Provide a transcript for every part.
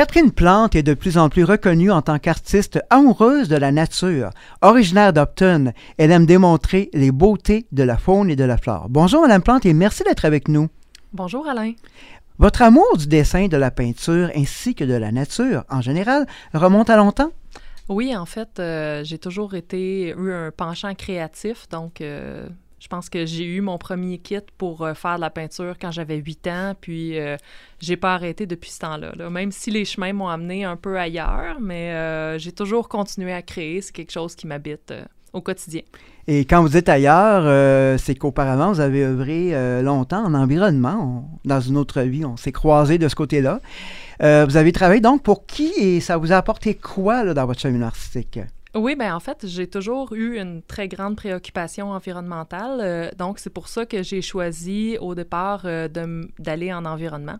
Catherine Plante est de plus en plus reconnue en tant qu'artiste amoureuse de la nature. Originaire d'Upton, elle aime démontrer les beautés de la faune et de la flore. Bonjour Madame Plante et merci d'être avec nous. Bonjour Alain. Votre amour du dessin, de la peinture ainsi que de la nature en général remonte à longtemps? Oui, en fait, euh, j'ai toujours été eu un penchant créatif, donc euh, je pense que j'ai eu mon premier kit pour euh, faire de la peinture quand j'avais 8 ans, puis euh, j'ai pas arrêté depuis ce temps-là. Même si les chemins m'ont amené un peu ailleurs, mais euh, j'ai toujours continué à créer. C'est quelque chose qui m'habite au quotidien. Et quand vous êtes ailleurs, c'est qu'auparavant, vous avez œuvré longtemps en environnement. dans une autre vie, on s'est croisés de ce côté-là. vous avez travaillé donc pour qui et ça vous a apporté quoi dans votre chemin artistique? Oui, ben en fait, j'ai toujours eu une très grande préoccupation environnementale. Euh, donc, c'est pour ça que j'ai choisi au départ euh, d'aller en environnement.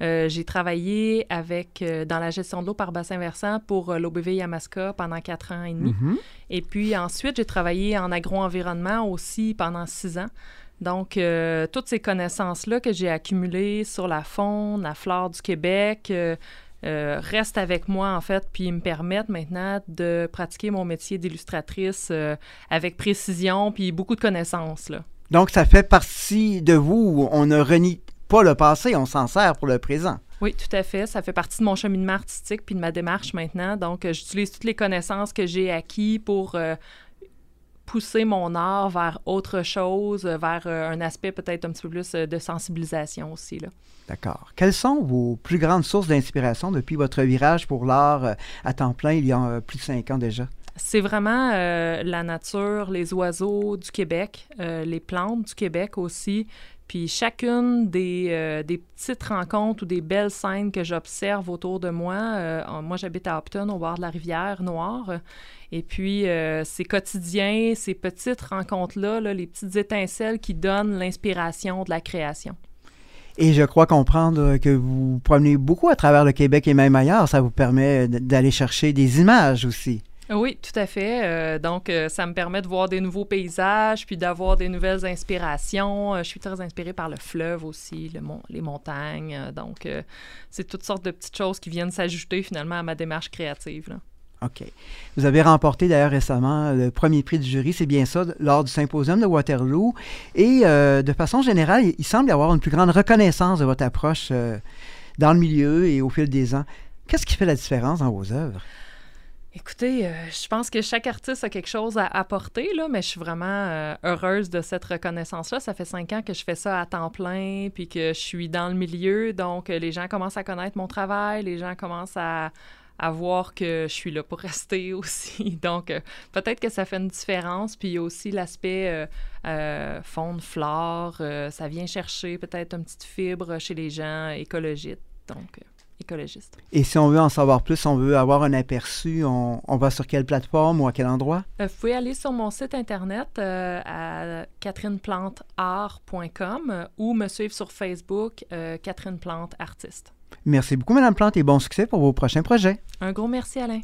Euh, j'ai travaillé avec dans la gestion de l'eau par bassin versant pour l'OBV Yamaska pendant quatre ans et demi. Mm-hmm. Et puis ensuite, j'ai travaillé en agro-environnement aussi pendant six ans. Donc, toutes ces connaissances-là que j'ai accumulées sur la faune, la flore du Québec, euh, restent avec moi, en fait, puis me permettent maintenant de pratiquer mon métier d'illustratrice euh, avec précision, puis beaucoup de connaissances. Là. Donc, ça fait partie de vous. On ne renie pas le passé, on s'en sert pour le présent. Oui, tout à fait. Ça fait partie de mon cheminement artistique puis de ma démarche maintenant. Donc, euh, j'utilise toutes les connaissances que j'ai acquises pour pousser mon art vers autre chose, vers euh, un aspect peut-être un petit peu plus euh, de sensibilisation aussi. D'accord. Quelles sont vos plus grandes sources d'inspiration depuis votre virage pour l'art euh, à temps plein il y a plus de cinq ans déjà? C'est vraiment la nature, les oiseaux du Québec, les plantes du Québec aussi, puis chacune des, euh, des, petites rencontres ou des belles scènes que j'observe autour de moi, euh, moi j'habite à Upton, au bord de la rivière Noire, et puis euh, ces quotidiens, ces petites rencontres-là, les petites étincelles qui donnent l'inspiration de la création. Et je crois comprendre que vous promenez beaucoup à travers le Québec et même ailleurs. Ça vous permet d'aller chercher des images aussi. Oui, tout à fait. Euh, donc, euh, ça me permet de voir des nouveaux paysages, puis d'avoir des nouvelles inspirations. Euh, je suis très inspirée par le fleuve aussi, le les montagnes. donc, c'est toutes sortes de petites choses qui viennent s'ajouter finalement à ma démarche créative. OK. Vous avez remporté d'ailleurs récemment le premier prix du jury, c'est bien ça, lors du symposium de Waterloo. Et de façon générale, il semble y avoir une plus grande reconnaissance de votre approche dans le milieu et au fil des ans. Qu'est-ce qui fait la différence dans vos œuvres? Écoutez, euh, je pense que chaque artiste a quelque chose à apporter, là, mais je suis vraiment euh, heureuse de cette reconnaissance-là. Ça fait cinq ans que je fais ça à temps plein, puis que je suis dans le milieu, donc euh, les gens commencent à connaître mon travail, les gens commencent à, voir que je suis là pour rester aussi. Donc, peut-être que ça fait une différence. Puis, il y a aussi l'aspect euh, faune, flore. ça vient chercher peut-être une petite fibre chez les gens écologistes. Donc, écologiste. Et si on veut en savoir plus, on veut avoir un aperçu, on, va sur quelle plateforme ou à quel endroit? Euh, vous pouvez aller sur mon site internet euh, à catherineplanteart.com euh, ou me suivre sur Facebook, Catherine Plante Artiste. Merci beaucoup, Madame Plante, et bon succès pour vos prochains projets. Un gros merci, Alain.